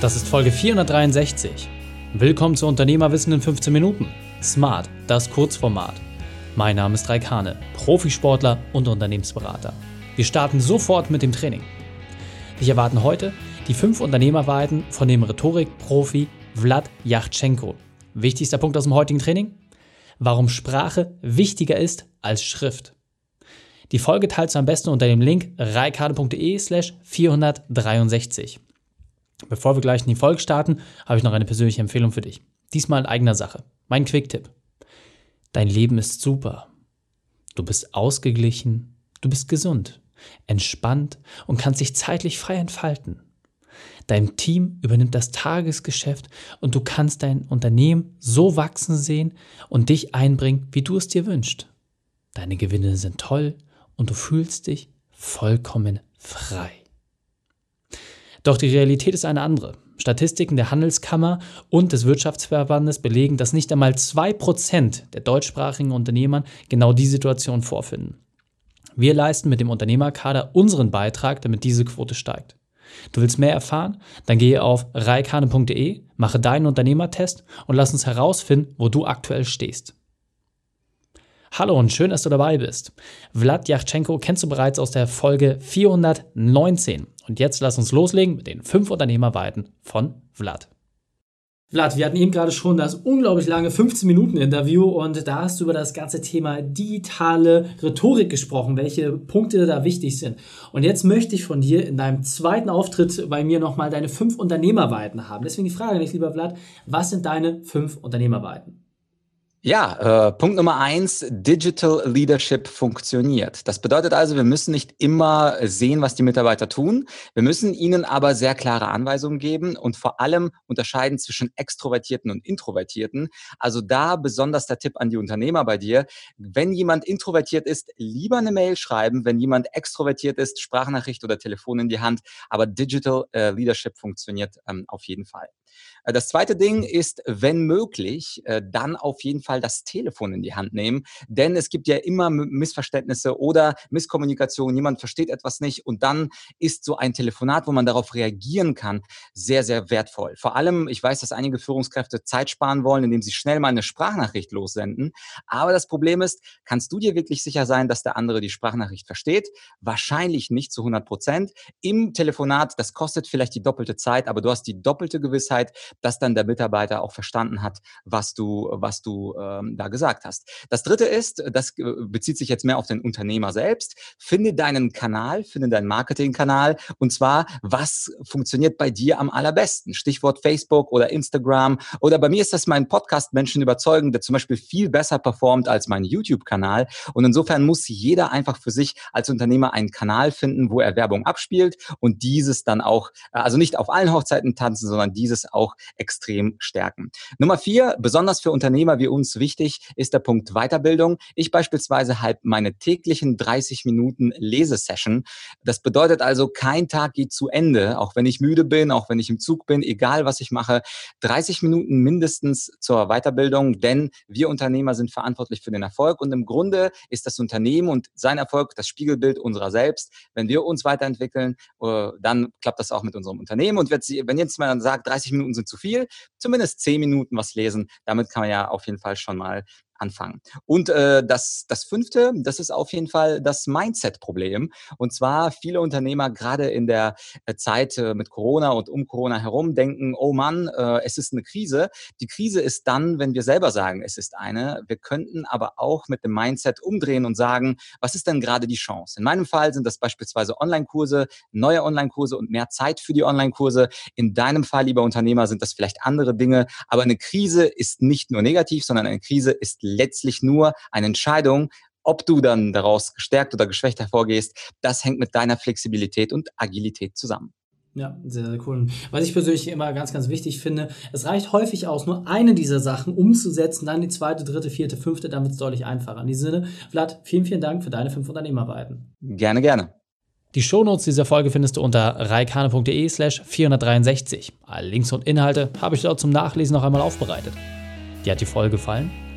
Das ist Folge 463. Willkommen zu Unternehmerwissen in 15 Minuten. Smart, das Kurzformat. Mein Name ist Raikane, Profisportler und Unternehmensberater. Wir starten sofort mit dem Training. Dich erwarten heute die fünf Unternehmerweiten von dem Rhetorikprofi Vlad Yachtschenko. Wichtigster Punkt aus dem heutigen Training? Warum Sprache wichtiger ist als Schrift. Die Folge teilst du am besten unter dem Link reikane.de slash 463. Bevor wir gleich in die Folge starten, habe ich noch eine persönliche Empfehlung für dich. Diesmal in eigener Sache. Mein Quick-Tipp. Dein Leben ist super. Du bist ausgeglichen, du bist gesund, entspannt und kannst dich zeitlich frei entfalten. Dein Team übernimmt das Tagesgeschäft und du kannst dein Unternehmen so wachsen sehen und dich einbringen, wie du es dir wünschst. Deine Gewinne sind toll und du fühlst dich vollkommen frei. Doch die Realität ist eine andere. Statistiken der Handelskammer und des Wirtschaftsverbandes belegen, dass nicht einmal 2% der deutschsprachigen Unternehmern genau die Situation vorfinden. Wir leisten mit dem Unternehmerkader unseren Beitrag, damit diese Quote steigt. Du willst mehr erfahren? Dann gehe auf reikane.de, mache deinen Unternehmertest und lass uns herausfinden, wo du aktuell stehst. Hallo und schön, dass du dabei bist. Vlad Yachtschenko kennst du bereits aus der Folge 419. Und jetzt lass uns loslegen mit den fünf Unternehmerweiten von Vlad. Vlad, wir hatten eben gerade schon das unglaublich lange 15-Minuten-Interview und da hast du über das ganze Thema digitale Rhetorik gesprochen, welche Punkte da wichtig sind. Und jetzt möchte ich von dir in deinem zweiten Auftritt bei mir nochmal deine fünf Unternehmerweiten haben. Deswegen die Frage an dich, lieber Vlad, was sind deine fünf Unternehmerweiten? Ja, äh, Punkt Nummer eins, Digital Leadership funktioniert. Das bedeutet also, wir müssen nicht immer sehen, was die Mitarbeiter tun. Wir müssen ihnen aber sehr klare Anweisungen geben und vor allem unterscheiden zwischen Extrovertierten und Introvertierten. Also da besonders der Tipp an die Unternehmer bei dir. Wenn jemand introvertiert ist, lieber eine Mail schreiben. Wenn jemand extrovertiert ist, Sprachnachricht oder Telefon in die Hand. Aber Digital äh, Leadership funktioniert ähm, auf jeden Fall. Äh, das zweite Ding ist, wenn möglich, äh, dann auf jeden Fall das Telefon in die Hand nehmen, denn es gibt ja immer Missverständnisse oder Misskommunikation, jemand versteht etwas nicht und dann ist so ein Telefonat, wo man darauf reagieren kann, sehr, sehr wertvoll. Vor allem, ich weiß, dass einige Führungskräfte Zeit sparen wollen, indem sie schnell mal eine Sprachnachricht lossenden, aber das Problem ist, kannst du dir wirklich sicher sein, dass der andere die Sprachnachricht versteht? Wahrscheinlich nicht zu 100 Prozent. Im Telefonat, das kostet vielleicht die doppelte Zeit, aber du hast die doppelte Gewissheit, dass dann der Mitarbeiter auch verstanden hat, was du, was du ähm, da gesagt hast. Das dritte ist, das äh, bezieht sich jetzt mehr auf den Unternehmer selbst. Finde deinen Kanal, finde deinen Marketingkanal und zwar, was funktioniert bei dir am allerbesten? Stichwort Facebook oder Instagram oder bei mir ist das mein Podcast Menschen überzeugen, der zum Beispiel viel besser performt als mein YouTube-Kanal. Und insofern muss jeder einfach für sich als Unternehmer einen Kanal finden, wo er Werbung abspielt und dieses dann auch, äh, also nicht auf allen Hochzeiten tanzen, sondern dieses auch extrem stärken. Nummer vier, besonders für Unternehmer wie uns wichtig, ist der Punkt Weiterbildung. Ich beispielsweise halt meine täglichen 30 Minuten Lesesession. Das bedeutet also, kein Tag geht zu Ende, auch wenn ich müde bin, auch wenn ich im Zug bin, egal was ich mache. 30 Minuten mindestens zur Weiterbildung, denn wir Unternehmer sind verantwortlich für den Erfolg und im Grunde ist das Unternehmen und sein Erfolg das Spiegelbild unserer selbst. Wenn wir uns weiterentwickeln, äh, dann klappt das auch mit unserem Unternehmen. Und wenn jetzt mal sagt, 30 Minuten sind zu viel, zumindest zehn Minuten was lesen. Damit kann man ja auf jeden Fall schon mal anfangen. Und äh, das, das fünfte, das ist auf jeden Fall das Mindset-Problem. Und zwar viele Unternehmer gerade in der äh, Zeit äh, mit Corona und um Corona herum denken, oh Mann, äh, es ist eine Krise. Die Krise ist dann, wenn wir selber sagen, es ist eine. Wir könnten aber auch mit dem Mindset umdrehen und sagen, was ist denn gerade die Chance? In meinem Fall sind das beispielsweise Online-Kurse, neue Online-Kurse und mehr Zeit für die Online-Kurse. In deinem Fall, lieber Unternehmer, sind das vielleicht andere Dinge. Aber eine Krise ist nicht nur negativ, sondern eine Krise ist letztlich nur eine Entscheidung, ob du dann daraus gestärkt oder geschwächt hervorgehst, das hängt mit deiner Flexibilität und Agilität zusammen. Ja, sehr, sehr cool. Was ich persönlich immer ganz, ganz wichtig finde, es reicht häufig aus, nur eine dieser Sachen umzusetzen, dann die zweite, dritte, vierte, fünfte, dann wird es deutlich einfacher. In diesem Sinne, Vlad, vielen, vielen Dank für deine fünf Unternehmerweiten. Gerne, gerne. Die Shownotes dieser Folge findest du unter reikane.de slash 463. Alle Links und Inhalte habe ich dort zum Nachlesen noch einmal aufbereitet. Dir hat die Folge gefallen?